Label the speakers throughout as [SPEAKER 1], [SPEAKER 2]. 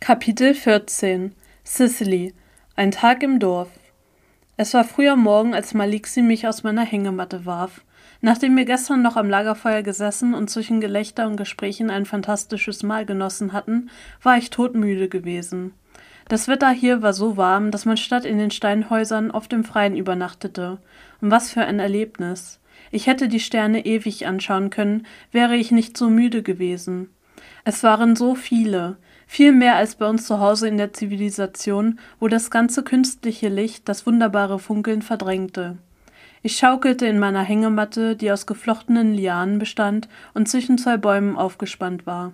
[SPEAKER 1] Kapitel 14 Sicily Ein Tag im Dorf Es war früh am Morgen, als Maliksi mich aus meiner Hängematte warf. Nachdem wir gestern noch am Lagerfeuer gesessen und zwischen Gelächter und Gesprächen ein fantastisches Mahl genossen hatten, war ich todmüde gewesen. Das Wetter hier war so warm, dass man statt in den Steinhäusern oft im Freien übernachtete. Und was für ein Erlebnis. Ich hätte die Sterne ewig anschauen können, wäre ich nicht so müde gewesen. Es waren so viele, viel mehr als bei uns zu Hause in der Zivilisation, wo das ganze künstliche Licht das wunderbare Funkeln verdrängte. Ich schaukelte in meiner Hängematte, die aus geflochtenen Lianen bestand und zwischen zwei Bäumen aufgespannt war.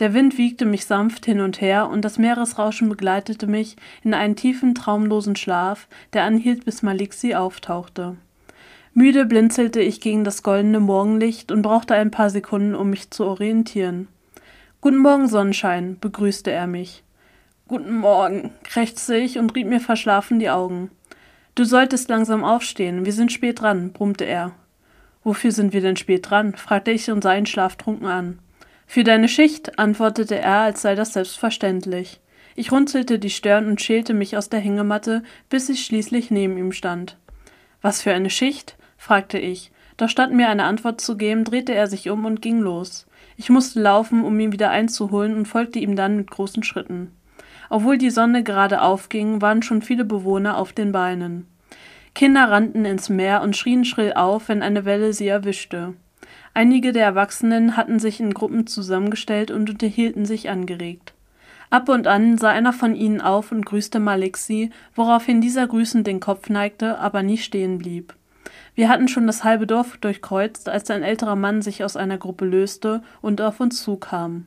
[SPEAKER 1] Der Wind wiegte mich sanft hin und her, und das Meeresrauschen begleitete mich in einen tiefen, traumlosen Schlaf, der anhielt, bis Maliksi auftauchte. Müde blinzelte ich gegen das goldene Morgenlicht und brauchte ein paar Sekunden, um mich zu orientieren. Guten Morgen, Sonnenschein, begrüßte er mich. Guten Morgen, krächzte ich und rieb mir verschlafen die Augen. Du solltest langsam aufstehen, wir sind spät dran, brummte er. Wofür sind wir denn spät dran? fragte ich und sah ihn schlaftrunken an. Für deine Schicht, antwortete er, als sei das selbstverständlich. Ich runzelte die Stirn und schälte mich aus der Hängematte, bis ich schließlich neben ihm stand. Was für eine Schicht? fragte ich, doch statt mir eine Antwort zu geben, drehte er sich um und ging los. Ich musste laufen, um ihn wieder einzuholen und folgte ihm dann mit großen Schritten. Obwohl die Sonne gerade aufging, waren schon viele Bewohner auf den Beinen. Kinder rannten ins Meer und schrien schrill auf, wenn eine Welle sie erwischte. Einige der Erwachsenen hatten sich in Gruppen zusammengestellt und unterhielten sich angeregt. Ab und an sah einer von ihnen auf und grüßte Maliksi, woraufhin dieser grüßend den Kopf neigte, aber nie stehen blieb. Wir hatten schon das halbe Dorf durchkreuzt, als ein älterer Mann sich aus einer Gruppe löste und auf uns zukam.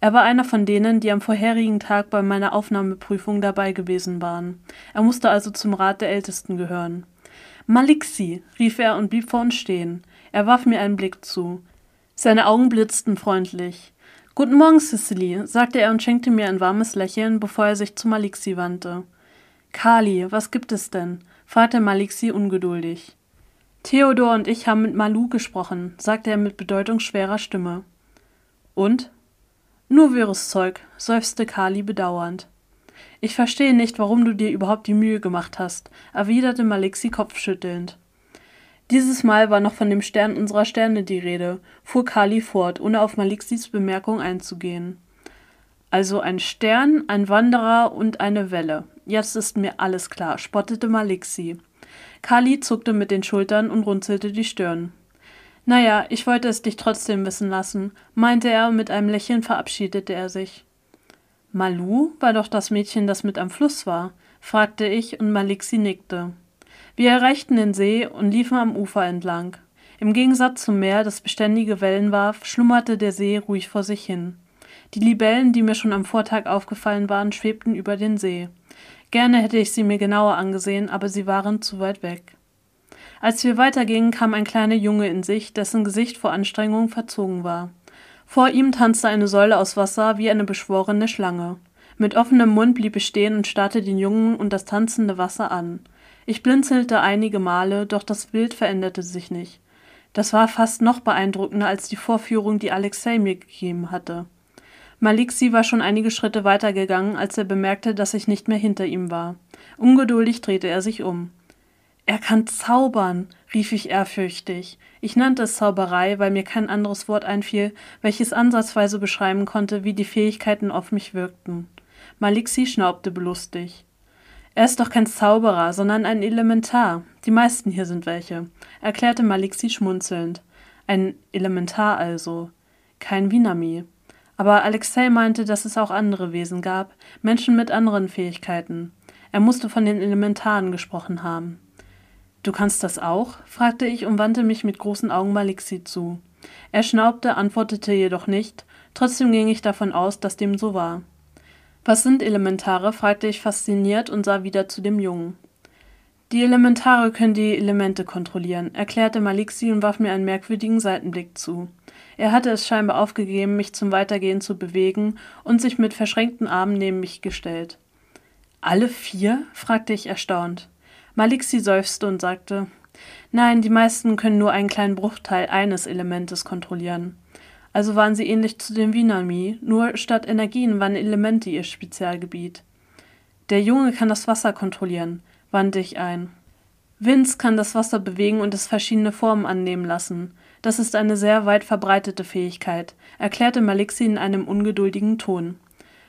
[SPEAKER 1] Er war einer von denen, die am vorherigen Tag bei meiner Aufnahmeprüfung dabei gewesen waren. Er musste also zum Rat der Ältesten gehören. Maliksi, rief er und blieb vor uns stehen. Er warf mir einen Blick zu. Seine Augen blitzten freundlich. Guten Morgen, Cicely, sagte er und schenkte mir ein warmes Lächeln, bevor er sich zu Maliksi wandte. Kali, was gibt es denn? fragte Maliksi ungeduldig. Theodor und ich haben mit Malu gesprochen, sagte er mit bedeutungsschwerer Stimme. Und? Nur wirres Zeug, seufzte Kali bedauernd. Ich verstehe nicht, warum du dir überhaupt die Mühe gemacht hast, erwiderte Malixi kopfschüttelnd. Dieses Mal war noch von dem Stern unserer Sterne die Rede, fuhr Kali fort, ohne auf Malixis Bemerkung einzugehen. Also ein Stern, ein Wanderer und eine Welle. Jetzt ist mir alles klar, spottete Malixi. Kali zuckte mit den Schultern und runzelte die Stirn. Naja, ich wollte es dich trotzdem wissen lassen, meinte er und mit einem Lächeln verabschiedete er sich. Malu war doch das Mädchen, das mit am Fluss war, fragte ich und Maliksi nickte. Wir erreichten den See und liefen am Ufer entlang. Im Gegensatz zum Meer, das beständige Wellen warf, schlummerte der See ruhig vor sich hin. Die Libellen, die mir schon am Vortag aufgefallen waren, schwebten über den See. Gerne hätte ich sie mir genauer angesehen, aber sie waren zu weit weg. Als wir weitergingen, kam ein kleiner Junge in sich, dessen Gesicht vor Anstrengung verzogen war. Vor ihm tanzte eine Säule aus Wasser wie eine beschworene Schlange. Mit offenem Mund blieb ich stehen und starrte den Jungen und das tanzende Wasser an. Ich blinzelte einige Male, doch das Bild veränderte sich nicht. Das war fast noch beeindruckender als die Vorführung, die Alexei mir gegeben hatte. Maliksi war schon einige Schritte weitergegangen, als er bemerkte, dass ich nicht mehr hinter ihm war. Ungeduldig drehte er sich um. Er kann zaubern, rief ich ehrfürchtig. Ich nannte es Zauberei, weil mir kein anderes Wort einfiel, welches ansatzweise beschreiben konnte, wie die Fähigkeiten auf mich wirkten. Maliksi schnaubte belustig. Er ist doch kein Zauberer, sondern ein Elementar. Die meisten hier sind welche, erklärte Maliksi schmunzelnd. Ein Elementar also. Kein Vinami. Aber Alexei meinte, dass es auch andere Wesen gab, Menschen mit anderen Fähigkeiten. Er musste von den Elementaren gesprochen haben. Du kannst das auch? fragte ich und wandte mich mit großen Augen Malixi zu. Er schnaubte, antwortete jedoch nicht, trotzdem ging ich davon aus, dass dem so war. Was sind Elementare? fragte ich fasziniert und sah wieder zu dem Jungen. Die Elementare können die Elemente kontrollieren, erklärte Malixi und warf mir einen merkwürdigen Seitenblick zu. Er hatte es scheinbar aufgegeben, mich zum Weitergehen zu bewegen und sich mit verschränkten Armen neben mich gestellt. Alle vier? fragte ich erstaunt. Maliksi seufzte und sagte, Nein, die meisten können nur einen kleinen Bruchteil eines Elementes kontrollieren. Also waren sie ähnlich zu den Vinami, nur statt Energien waren Elemente ihr Spezialgebiet. Der Junge kann das Wasser kontrollieren, wandte ich ein. Vince kann das Wasser bewegen und es verschiedene Formen annehmen lassen. Das ist eine sehr weit verbreitete Fähigkeit, erklärte Malixi in einem ungeduldigen Ton.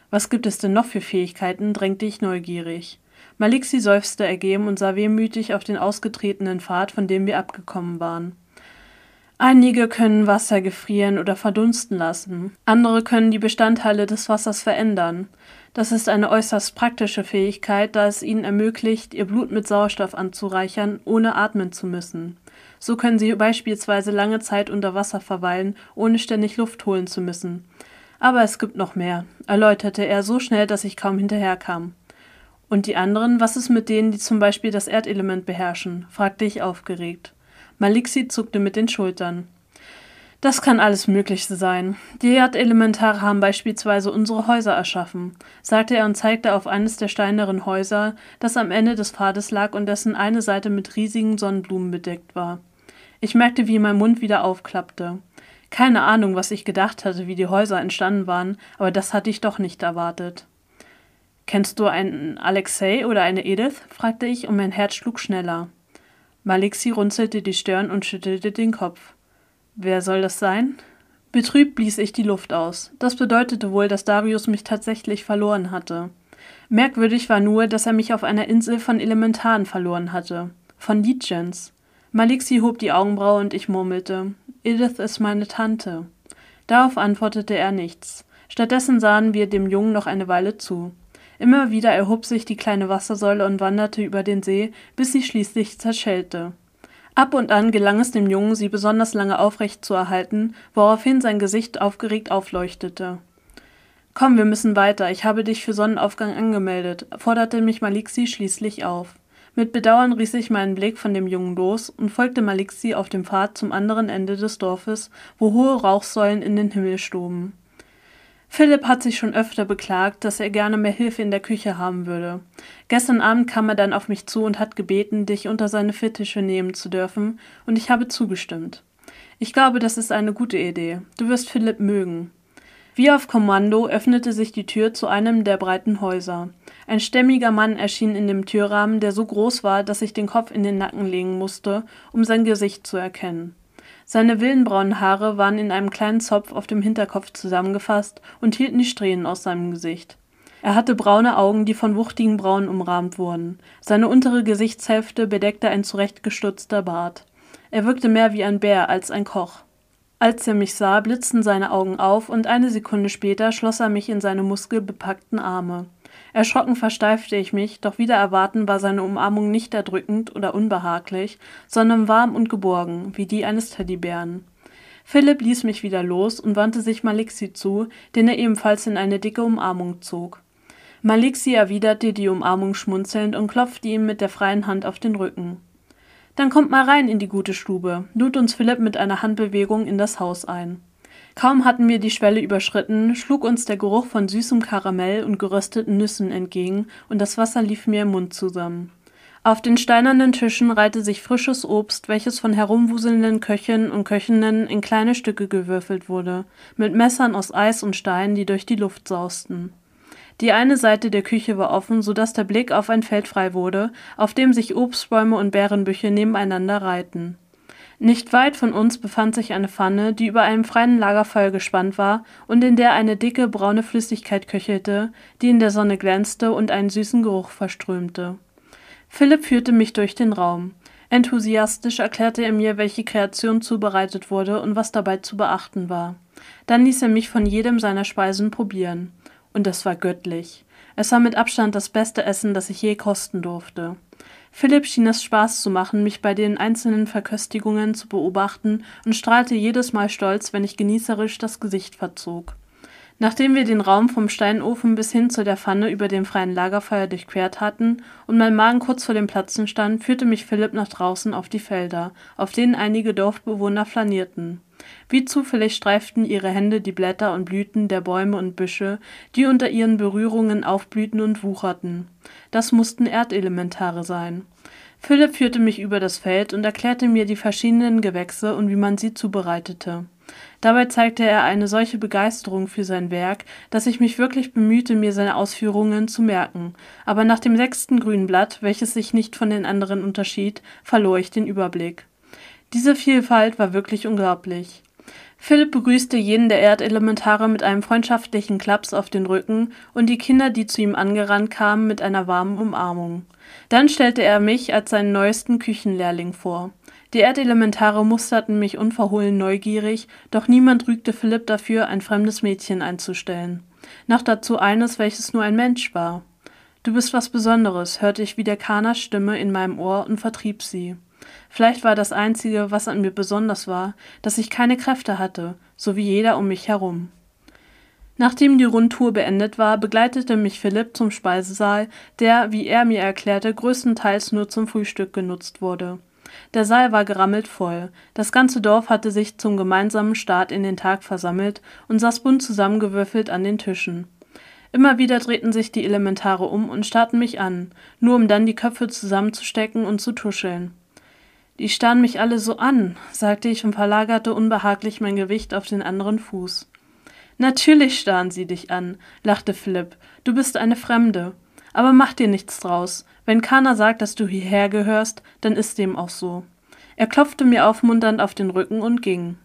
[SPEAKER 1] Was gibt es denn noch für Fähigkeiten? drängte ich neugierig. Malixi seufzte ergeben und sah wehmütig auf den ausgetretenen Pfad, von dem wir abgekommen waren. Einige können Wasser gefrieren oder verdunsten lassen, andere können die Bestandteile des Wassers verändern. Das ist eine äußerst praktische Fähigkeit, da es ihnen ermöglicht, ihr Blut mit Sauerstoff anzureichern, ohne atmen zu müssen. So können sie beispielsweise lange Zeit unter Wasser verweilen, ohne ständig Luft holen zu müssen. Aber es gibt noch mehr, erläuterte er so schnell, dass ich kaum hinterherkam. Und die anderen, was ist mit denen, die zum Beispiel das Erdelement beherrschen? fragte ich aufgeregt. Malixi zuckte mit den Schultern. Das kann alles Mögliche sein. Die Erdelementare haben beispielsweise unsere Häuser erschaffen, sagte er und zeigte auf eines der steineren Häuser, das am Ende des Pfades lag und dessen eine Seite mit riesigen Sonnenblumen bedeckt war. Ich merkte, wie mein Mund wieder aufklappte. Keine Ahnung, was ich gedacht hatte, wie die Häuser entstanden waren, aber das hatte ich doch nicht erwartet. Kennst du einen Alexei oder eine Edith? fragte ich und mein Herz schlug schneller. Malixi runzelte die Stirn und schüttelte den Kopf. Wer soll das sein? Betrübt blies ich die Luft aus. Das bedeutete wohl, dass Darius mich tatsächlich verloren hatte. Merkwürdig war nur, dass er mich auf einer Insel von Elementaren verloren hatte. Von Liedgens. Malixi hob die Augenbraue und ich murmelte: Edith ist meine Tante. Darauf antwortete er nichts. Stattdessen sahen wir dem Jungen noch eine Weile zu. Immer wieder erhob sich die kleine Wassersäule und wanderte über den See, bis sie schließlich zerschellte. Ab und an gelang es dem Jungen, sie besonders lange aufrecht zu erhalten, woraufhin sein Gesicht aufgeregt aufleuchtete. Komm, wir müssen weiter, ich habe dich für Sonnenaufgang angemeldet, forderte mich Malixi schließlich auf. Mit Bedauern riss ich meinen Blick von dem Jungen los und folgte Malixi auf dem Pfad zum anderen Ende des Dorfes, wo hohe Rauchsäulen in den Himmel stoben. Philipp hat sich schon öfter beklagt, dass er gerne mehr Hilfe in der Küche haben würde. Gestern Abend kam er dann auf mich zu und hat gebeten, dich unter seine Fittiche nehmen zu dürfen, und ich habe zugestimmt. Ich glaube, das ist eine gute Idee. Du wirst Philipp mögen. Wie auf Kommando öffnete sich die Tür zu einem der breiten Häuser. Ein stämmiger Mann erschien in dem Türrahmen, der so groß war, dass ich den Kopf in den Nacken legen musste, um sein Gesicht zu erkennen. Seine willenbraunen Haare waren in einem kleinen Zopf auf dem Hinterkopf zusammengefasst und hielten die Strähnen aus seinem Gesicht. Er hatte braune Augen, die von wuchtigen Brauen umrahmt wurden. Seine untere Gesichtshälfte bedeckte ein zurechtgestutzter Bart. Er wirkte mehr wie ein Bär als ein Koch. Als er mich sah, blitzten seine Augen auf, und eine Sekunde später schloss er mich in seine muskelbepackten Arme. Erschrocken versteifte ich mich, doch wieder erwarten war seine Umarmung nicht erdrückend oder unbehaglich, sondern warm und geborgen, wie die eines Teddybären. Philipp ließ mich wieder los und wandte sich Malixi zu, den er ebenfalls in eine dicke Umarmung zog. Malixi erwiderte die Umarmung schmunzelnd und klopfte ihm mit der freien Hand auf den Rücken. Dann kommt mal rein in die gute Stube, lud uns Philipp mit einer Handbewegung in das Haus ein. Kaum hatten wir die Schwelle überschritten, schlug uns der Geruch von süßem Karamell und gerösteten Nüssen entgegen, und das Wasser lief mir im Mund zusammen. Auf den steinernen Tischen reihte sich frisches Obst, welches von herumwuselnden Köchinnen und Köchinnen in kleine Stücke gewürfelt wurde, mit Messern aus Eis und Stein, die durch die Luft sausten. Die eine Seite der Küche war offen, so dass der Blick auf ein Feld frei wurde, auf dem sich Obstbäume und Beerenbüsche nebeneinander reihten. Nicht weit von uns befand sich eine Pfanne, die über einem freien Lagerfeuer gespannt war und in der eine dicke braune Flüssigkeit köchelte, die in der Sonne glänzte und einen süßen Geruch verströmte. Philipp führte mich durch den Raum. Enthusiastisch erklärte er mir, welche Kreation zubereitet wurde und was dabei zu beachten war. Dann ließ er mich von jedem seiner Speisen probieren. Und es war göttlich. Es war mit Abstand das beste Essen, das ich je kosten durfte. Philipp schien es Spaß zu machen, mich bei den einzelnen Verköstigungen zu beobachten und strahlte jedes Mal stolz, wenn ich genießerisch das Gesicht verzog. Nachdem wir den Raum vom Steinofen bis hin zu der Pfanne über dem freien Lagerfeuer durchquert hatten und mein Magen kurz vor dem Platzen stand, führte mich Philipp nach draußen auf die Felder, auf denen einige Dorfbewohner flanierten. Wie zufällig streiften ihre Hände die Blätter und Blüten der Bäume und Büsche, die unter ihren Berührungen aufblühten und wucherten. Das mussten Erdelementare sein. Philipp führte mich über das Feld und erklärte mir die verschiedenen Gewächse und wie man sie zubereitete. Dabei zeigte er eine solche Begeisterung für sein Werk, dass ich mich wirklich bemühte, mir seine Ausführungen zu merken, aber nach dem sechsten grünen Blatt, welches sich nicht von den anderen unterschied, verlor ich den Überblick. Diese Vielfalt war wirklich unglaublich. Philipp begrüßte jeden der Erdelementare mit einem freundschaftlichen Klaps auf den Rücken und die Kinder, die zu ihm angerannt kamen, mit einer warmen Umarmung. Dann stellte er mich als seinen neuesten Küchenlehrling vor. Die Erdelementare musterten mich unverhohlen neugierig, doch niemand rügte Philipp dafür, ein fremdes Mädchen einzustellen. Noch dazu eines, welches nur ein Mensch war. Du bist was Besonderes, hörte ich wieder Kanas Stimme in meinem Ohr und vertrieb sie. Vielleicht war das Einzige, was an mir besonders war, dass ich keine Kräfte hatte, so wie jeder um mich herum. Nachdem die Rundtour beendet war, begleitete mich Philipp zum Speisesaal, der, wie er mir erklärte, größtenteils nur zum Frühstück genutzt wurde. Der Saal war gerammelt voll. Das ganze Dorf hatte sich zum gemeinsamen Start in den Tag versammelt und saß bunt zusammengewürfelt an den Tischen. Immer wieder drehten sich die Elementare um und starrten mich an, nur um dann die Köpfe zusammenzustecken und zu tuscheln. Die starren mich alle so an, sagte ich und verlagerte unbehaglich mein Gewicht auf den anderen Fuß. Natürlich starren sie dich an, lachte Philipp. Du bist eine Fremde. Aber mach dir nichts draus. Wenn Kana sagt, dass du hierher gehörst, dann ist dem auch so. Er klopfte mir aufmunternd auf den Rücken und ging.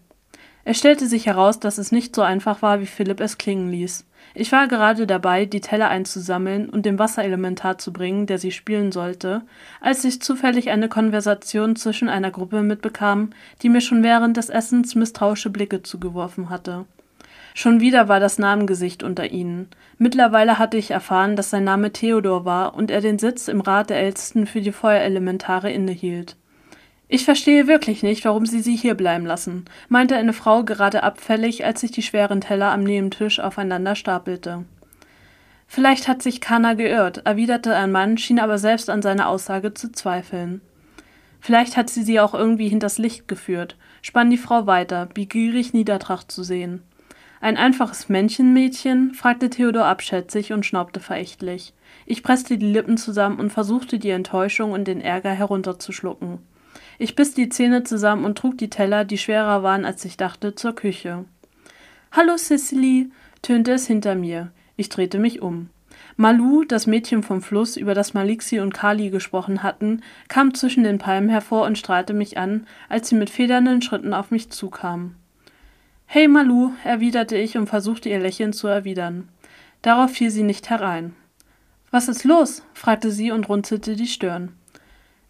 [SPEAKER 1] Es stellte sich heraus, dass es nicht so einfach war, wie Philipp es klingen ließ. Ich war gerade dabei, die Teller einzusammeln und dem Wasserelementar zu bringen, der sie spielen sollte, als ich zufällig eine Konversation zwischen einer Gruppe mitbekam, die mir schon während des Essens misstrauische Blicke zugeworfen hatte. Schon wieder war das Namengesicht unter ihnen. Mittlerweile hatte ich erfahren, dass sein Name Theodor war und er den Sitz im Rat der Ältesten für die Feuerelementare innehielt. Ich verstehe wirklich nicht, warum Sie sie hier bleiben lassen, meinte eine Frau gerade abfällig, als sich die schweren Teller am Nebentisch aufeinander stapelte. Vielleicht hat sich Kana geirrt, erwiderte ein Mann, schien aber selbst an seiner Aussage zu zweifeln. Vielleicht hat sie sie auch irgendwie hinters Licht geführt, spann die Frau weiter, begierig Niedertracht zu sehen. Ein einfaches Männchenmädchen? fragte Theodor abschätzig und schnaubte verächtlich. Ich presste die Lippen zusammen und versuchte die Enttäuschung und den Ärger herunterzuschlucken. Ich biss die Zähne zusammen und trug die Teller, die schwerer waren, als ich dachte, zur Küche. Hallo, Cicely, tönte es hinter mir. Ich drehte mich um. Malu, das Mädchen vom Fluss, über das Malixi und Kali gesprochen hatten, kam zwischen den Palmen hervor und strahlte mich an, als sie mit federnden Schritten auf mich zukam. Hey Malu, erwiderte ich und versuchte ihr Lächeln zu erwidern. Darauf fiel sie nicht herein. Was ist los? fragte sie und runzelte die Stirn.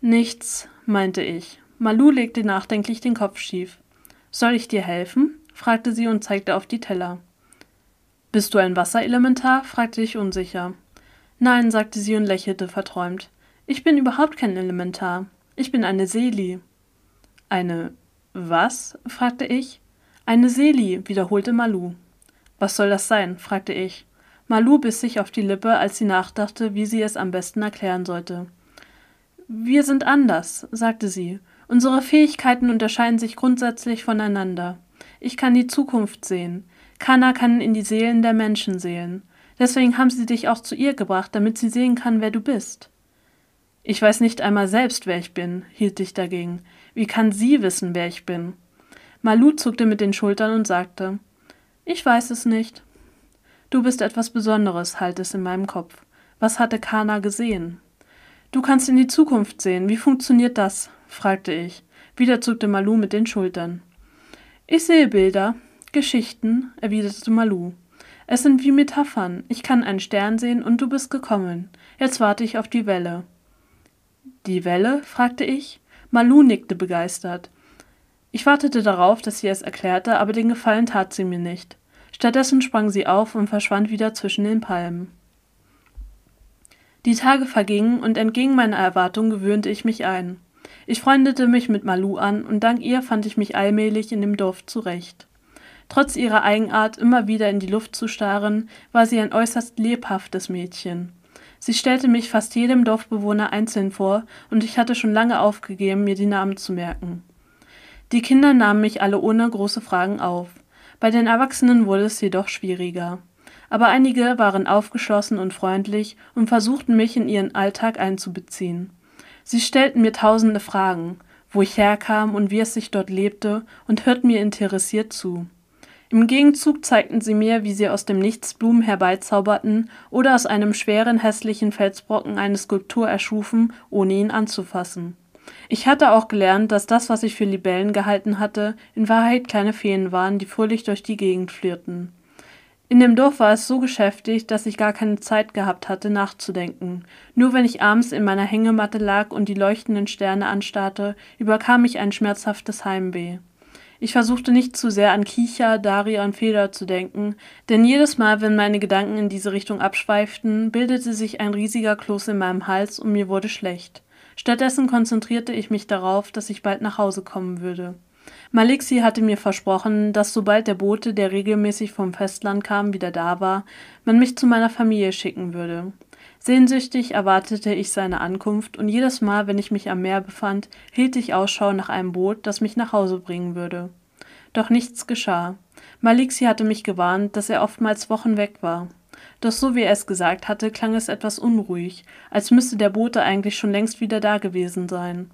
[SPEAKER 1] Nichts, meinte ich. Malu legte nachdenklich den Kopf schief. Soll ich dir helfen? fragte sie und zeigte auf die Teller. Bist du ein Wasserelementar? fragte ich unsicher. Nein, sagte sie und lächelte verträumt. Ich bin überhaupt kein Elementar. Ich bin eine Seli. Eine was? fragte ich. Eine Seli, wiederholte Malu. Was soll das sein? fragte ich. Malu biss sich auf die Lippe, als sie nachdachte, wie sie es am besten erklären sollte. Wir sind anders, sagte sie. Unsere Fähigkeiten unterscheiden sich grundsätzlich voneinander. Ich kann die Zukunft sehen. Kana kann in die Seelen der Menschen sehen. Deswegen haben sie dich auch zu ihr gebracht, damit sie sehen kann, wer du bist. Ich weiß nicht einmal selbst, wer ich bin, hielt ich dagegen. Wie kann sie wissen, wer ich bin? Malu zuckte mit den Schultern und sagte Ich weiß es nicht. Du bist etwas Besonderes, halt es in meinem Kopf. Was hatte Kana gesehen? Du kannst in die Zukunft sehen. Wie funktioniert das? fragte ich. Wieder zuckte Malu mit den Schultern. Ich sehe Bilder, Geschichten, erwiderte Malu. Es sind wie Metaphern. Ich kann einen Stern sehen und du bist gekommen. Jetzt warte ich auf die Welle. Die Welle? fragte ich. Malu nickte begeistert. Ich wartete darauf, dass sie es erklärte, aber den Gefallen tat sie mir nicht. Stattdessen sprang sie auf und verschwand wieder zwischen den Palmen. Die Tage vergingen und entgegen meiner Erwartung gewöhnte ich mich ein. Ich freundete mich mit Malu an und dank ihr fand ich mich allmählich in dem Dorf zurecht. Trotz ihrer Eigenart, immer wieder in die Luft zu starren, war sie ein äußerst lebhaftes Mädchen. Sie stellte mich fast jedem Dorfbewohner einzeln vor, und ich hatte schon lange aufgegeben, mir die Namen zu merken. Die Kinder nahmen mich alle ohne große Fragen auf. Bei den Erwachsenen wurde es jedoch schwieriger. Aber einige waren aufgeschlossen und freundlich und versuchten mich in ihren Alltag einzubeziehen. Sie stellten mir tausende Fragen, wo ich herkam und wie es sich dort lebte, und hörten mir interessiert zu. Im Gegenzug zeigten sie mir, wie sie aus dem Nichts Blumen herbeizauberten oder aus einem schweren, hässlichen Felsbrocken eine Skulptur erschufen, ohne ihn anzufassen. Ich hatte auch gelernt, dass das, was ich für Libellen gehalten hatte, in Wahrheit kleine Feen waren, die fröhlich durch die Gegend flirrten. In dem Dorf war es so geschäftig, dass ich gar keine Zeit gehabt hatte, nachzudenken. Nur wenn ich abends in meiner Hängematte lag und die leuchtenden Sterne anstarrte, überkam mich ein schmerzhaftes Heimweh. Ich versuchte nicht zu sehr an Kicha, Daria und Feder zu denken, denn jedes Mal, wenn meine Gedanken in diese Richtung abschweiften, bildete sich ein riesiger Kloß in meinem Hals und mir wurde schlecht. Stattdessen konzentrierte ich mich darauf, dass ich bald nach Hause kommen würde. Malixi hatte mir versprochen, dass sobald der Bote, der regelmäßig vom Festland kam, wieder da war, man mich zu meiner Familie schicken würde. Sehnsüchtig erwartete ich seine Ankunft, und jedes Mal, wenn ich mich am Meer befand, hielt ich Ausschau nach einem Boot, das mich nach Hause bringen würde. Doch nichts geschah. Malixi hatte mich gewarnt, dass er oftmals Wochen weg war. Doch so wie er es gesagt hatte, klang es etwas unruhig, als müsste der Bote eigentlich schon längst wieder da gewesen sein.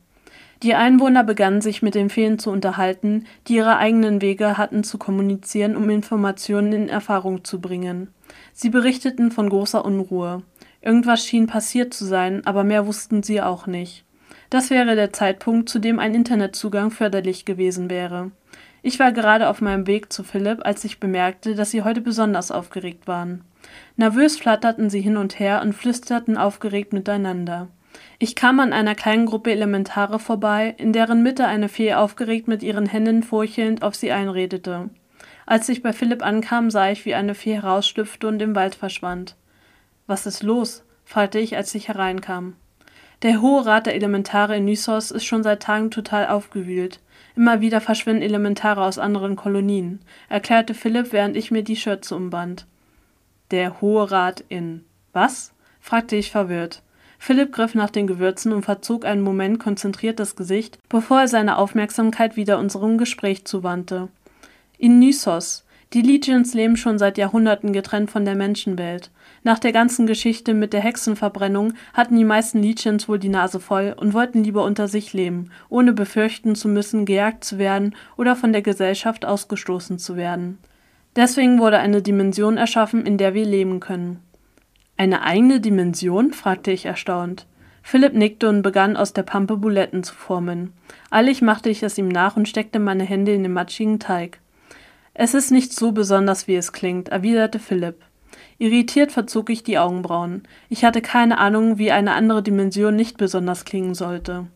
[SPEAKER 1] Die Einwohner begannen sich mit den Feen zu unterhalten, die ihre eigenen Wege hatten zu kommunizieren, um Informationen in Erfahrung zu bringen. Sie berichteten von großer Unruhe. Irgendwas schien passiert zu sein, aber mehr wussten sie auch nicht. Das wäre der Zeitpunkt, zu dem ein Internetzugang förderlich gewesen wäre. Ich war gerade auf meinem Weg zu Philipp, als ich bemerkte, dass sie heute besonders aufgeregt waren. Nervös flatterten sie hin und her und flüsterten aufgeregt miteinander. Ich kam an einer kleinen Gruppe Elementare vorbei, in deren Mitte eine Fee aufgeregt mit ihren Händen furchelnd auf sie einredete. Als ich bei Philipp ankam, sah ich, wie eine Fee herausschlüpfte und im Wald verschwand. Was ist los? fragte ich, als ich hereinkam. Der Hohe Rat der Elementare in Nysos ist schon seit Tagen total aufgewühlt. Immer wieder verschwinden Elementare aus anderen Kolonien, erklärte Philipp, während ich mir die Schürze umband. Der Hohe Rat in was? fragte ich verwirrt. Philipp griff nach den Gewürzen und verzog einen Moment konzentriert das Gesicht, bevor er seine Aufmerksamkeit wieder unserem Gespräch zuwandte. In Nysos. Die Legions leben schon seit Jahrhunderten getrennt von der Menschenwelt. Nach der ganzen Geschichte mit der Hexenverbrennung hatten die meisten Legions wohl die Nase voll und wollten lieber unter sich leben, ohne befürchten zu müssen, gejagt zu werden oder von der Gesellschaft ausgestoßen zu werden. Deswegen wurde eine Dimension erschaffen, in der wir leben können. Eine eigene Dimension? fragte ich erstaunt. Philipp nickte und begann aus der Pampe Buletten zu formen. Eilig machte ich es ihm nach und steckte meine Hände in den matschigen Teig. Es ist nicht so besonders, wie es klingt, erwiderte Philipp. Irritiert verzog ich die Augenbrauen. Ich hatte keine Ahnung, wie eine andere Dimension nicht besonders klingen sollte.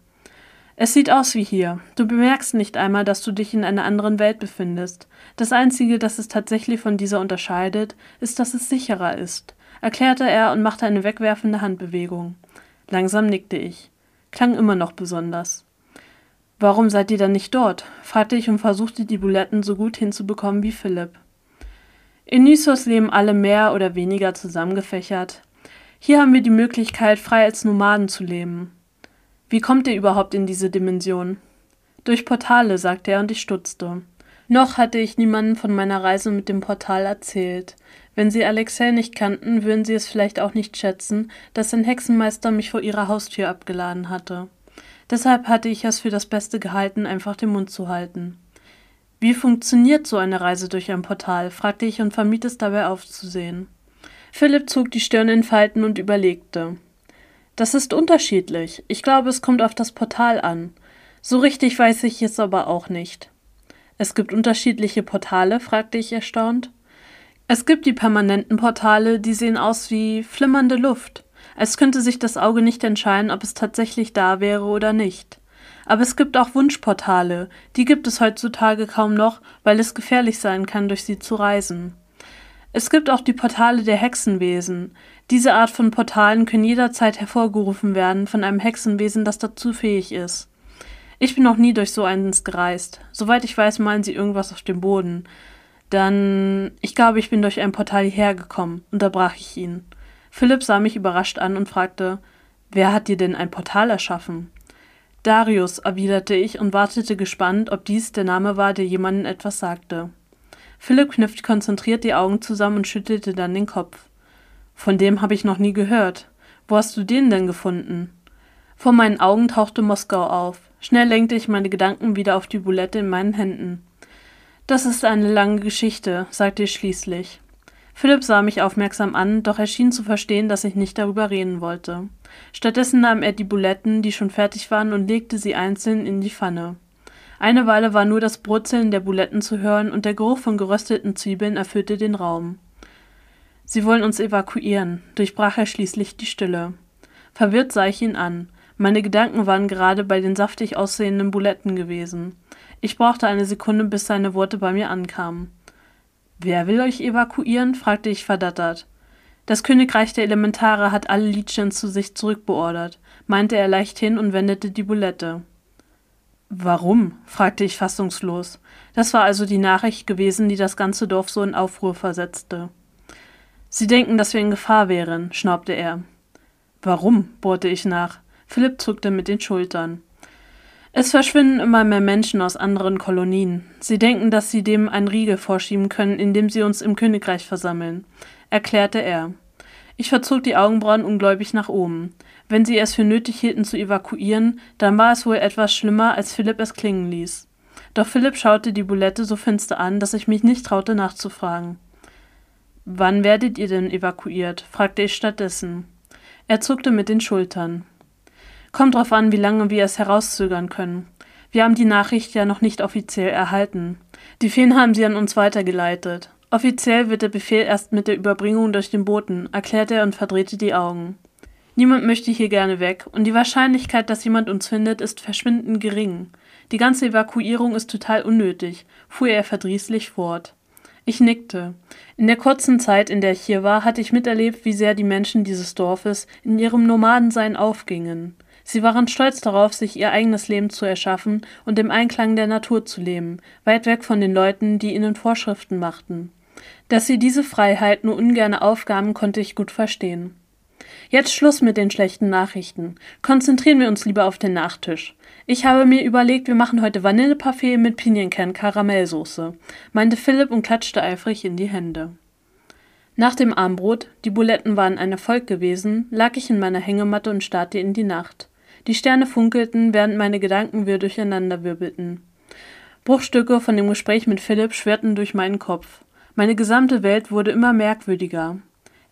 [SPEAKER 1] Es sieht aus wie hier. Du bemerkst nicht einmal, dass du dich in einer anderen Welt befindest. Das Einzige, das es tatsächlich von dieser unterscheidet, ist, dass es sicherer ist erklärte er und machte eine wegwerfende Handbewegung. Langsam nickte ich. Klang immer noch besonders. Warum seid ihr dann nicht dort? fragte ich und versuchte die Buletten so gut hinzubekommen wie Philipp. In Nysos leben alle mehr oder weniger zusammengefächert. Hier haben wir die Möglichkeit, frei als Nomaden zu leben. Wie kommt ihr überhaupt in diese Dimension? Durch Portale, sagte er und ich stutzte. Noch hatte ich niemandem von meiner Reise mit dem Portal erzählt. Wenn sie Alexei nicht kannten, würden sie es vielleicht auch nicht schätzen, dass ein Hexenmeister mich vor ihrer Haustür abgeladen hatte. Deshalb hatte ich es für das Beste gehalten, einfach den Mund zu halten. Wie funktioniert so eine Reise durch ein Portal? fragte ich und vermied es dabei aufzusehen. Philipp zog die Stirn in Falten und überlegte. Das ist unterschiedlich. Ich glaube, es kommt auf das Portal an. So richtig weiß ich es aber auch nicht. Es gibt unterschiedliche Portale? fragte ich erstaunt. Es gibt die permanenten Portale, die sehen aus wie flimmernde Luft, als könnte sich das Auge nicht entscheiden, ob es tatsächlich da wäre oder nicht. Aber es gibt auch Wunschportale, die gibt es heutzutage kaum noch, weil es gefährlich sein kann, durch sie zu reisen. Es gibt auch die Portale der Hexenwesen. Diese Art von Portalen können jederzeit hervorgerufen werden von einem Hexenwesen, das dazu fähig ist. Ich bin noch nie durch so eins gereist. Soweit ich weiß, malen sie irgendwas auf dem Boden. Dann, ich glaube, ich bin durch ein Portal hierher gekommen, unterbrach ich ihn. Philipp sah mich überrascht an und fragte, wer hat dir denn ein Portal erschaffen? Darius, erwiderte ich und wartete gespannt, ob dies der Name war, der jemandem etwas sagte. Philipp kniffte konzentriert die Augen zusammen und schüttelte dann den Kopf. Von dem habe ich noch nie gehört. Wo hast du den denn gefunden? Vor meinen Augen tauchte Moskau auf. Schnell lenkte ich meine Gedanken wieder auf die Bulette in meinen Händen. Das ist eine lange Geschichte, sagte ich schließlich. Philipp sah mich aufmerksam an, doch er schien zu verstehen, dass ich nicht darüber reden wollte. Stattdessen nahm er die Buletten, die schon fertig waren, und legte sie einzeln in die Pfanne. Eine Weile war nur das Brutzeln der Buletten zu hören und der Geruch von gerösteten Zwiebeln erfüllte den Raum. Sie wollen uns evakuieren, durchbrach er schließlich die Stille. Verwirrt sah ich ihn an. Meine Gedanken waren gerade bei den saftig aussehenden Buletten gewesen. Ich brauchte eine Sekunde, bis seine Worte bei mir ankamen. Wer will euch evakuieren? fragte ich verdattert. Das Königreich der Elementare hat alle Liedchens zu sich zurückbeordert, meinte er leichthin und wendete die Bulette. Warum? fragte ich fassungslos. Das war also die Nachricht gewesen, die das ganze Dorf so in Aufruhr versetzte. Sie denken, dass wir in Gefahr wären, schnaubte er. Warum? bohrte ich nach. Philipp zuckte mit den Schultern. Es verschwinden immer mehr Menschen aus anderen Kolonien. Sie denken, dass sie dem einen Riegel vorschieben können, indem sie uns im Königreich versammeln, erklärte er. Ich verzog die Augenbrauen ungläubig nach oben. Wenn sie es für nötig hielten zu evakuieren, dann war es wohl etwas schlimmer, als Philipp es klingen ließ. Doch Philipp schaute die Bulette so finster an, dass ich mich nicht traute nachzufragen. Wann werdet ihr denn evakuiert? fragte ich stattdessen. Er zuckte mit den Schultern. Kommt drauf an, wie lange wir es herauszögern können. Wir haben die Nachricht ja noch nicht offiziell erhalten. Die Feen haben sie an uns weitergeleitet. Offiziell wird der Befehl erst mit der Überbringung durch den Boten, erklärte er und verdrehte die Augen. Niemand möchte hier gerne weg, und die Wahrscheinlichkeit, dass jemand uns findet, ist verschwindend gering. Die ganze Evakuierung ist total unnötig, fuhr er verdrießlich fort. Ich nickte. In der kurzen Zeit, in der ich hier war, hatte ich miterlebt, wie sehr die Menschen dieses Dorfes in ihrem Nomadensein aufgingen. Sie waren stolz darauf, sich ihr eigenes Leben zu erschaffen und im Einklang der Natur zu leben, weit weg von den Leuten, die ihnen Vorschriften machten. Dass sie diese Freiheit nur ungerne aufgaben, konnte ich gut verstehen. Jetzt Schluss mit den schlechten Nachrichten. Konzentrieren wir uns lieber auf den Nachtisch. Ich habe mir überlegt, wir machen heute Vanilleparfait mit Pinienkern-Karamellsoße, meinte Philipp und klatschte eifrig in die Hände. Nach dem Armbrot, die Buletten waren ein Erfolg gewesen, lag ich in meiner Hängematte und starrte in die Nacht. Die Sterne funkelten, während meine Gedanken wir durcheinanderwirbelten. Bruchstücke von dem Gespräch mit Philipp schwirrten durch meinen Kopf. Meine gesamte Welt wurde immer merkwürdiger.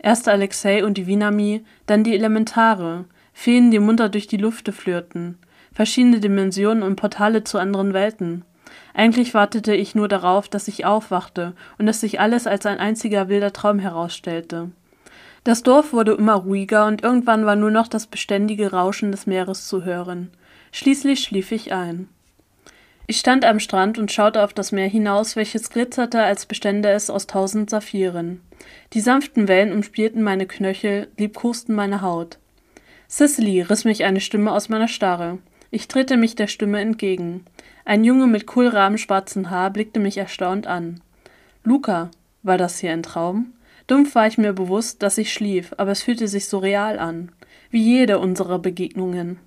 [SPEAKER 1] Erst Alexei und die Vinami, dann die Elementare, Feen, die munter durch die Lüfte flirten verschiedene Dimensionen und Portale zu anderen Welten. Eigentlich wartete ich nur darauf, dass ich aufwachte und dass sich alles als ein einziger wilder Traum herausstellte. Das Dorf wurde immer ruhiger und irgendwann war nur noch das beständige Rauschen des Meeres zu hören. Schließlich schlief ich ein. Ich stand am Strand und schaute auf das Meer hinaus, welches glitzerte, als bestände es aus tausend Saphiren. Die sanften Wellen umspielten meine Knöchel, liebkosten meine Haut. Cicely riss mich eine Stimme aus meiner Starre. Ich drehte mich der Stimme entgegen. Ein Junge mit kohlrabenschwarzen Haar blickte mich erstaunt an. Luca, war das hier ein Traum? Dumpf war ich mir bewusst, dass ich schlief, aber es fühlte sich so real an. Wie jede unserer Begegnungen.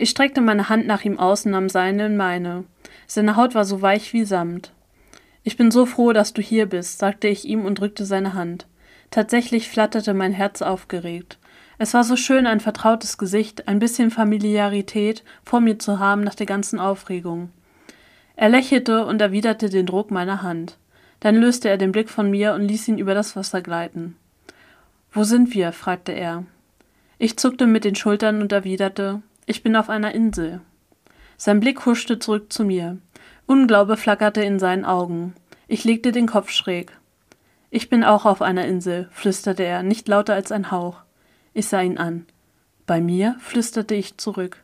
[SPEAKER 1] Ich streckte meine Hand nach ihm aus und nahm seine in meine. Seine Haut war so weich wie Samt. Ich bin so froh, dass du hier bist, sagte ich ihm und drückte seine Hand. Tatsächlich flatterte mein Herz aufgeregt. Es war so schön, ein vertrautes Gesicht, ein bisschen Familiarität vor mir zu haben nach der ganzen Aufregung. Er lächelte und erwiderte den Druck meiner Hand. Dann löste er den Blick von mir und ließ ihn über das Wasser gleiten. Wo sind wir? fragte er. Ich zuckte mit den Schultern und erwiderte, ich bin auf einer Insel. Sein Blick huschte zurück zu mir. Unglaube flackerte in seinen Augen. Ich legte den Kopf schräg. Ich bin auch auf einer Insel, flüsterte er, nicht lauter als ein Hauch. Ich sah ihn an. Bei mir? flüsterte ich zurück.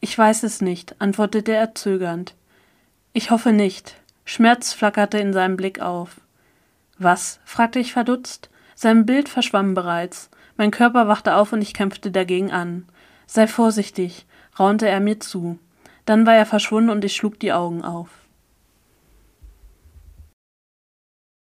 [SPEAKER 1] Ich weiß es nicht, antwortete er zögernd. Ich hoffe nicht. Schmerz flackerte in seinem Blick auf. Was? fragte ich verdutzt. Sein Bild verschwamm bereits. Mein Körper wachte auf und ich kämpfte dagegen an. Sei vorsichtig, raunte er mir zu. Dann war er verschwunden und ich schlug die Augen auf.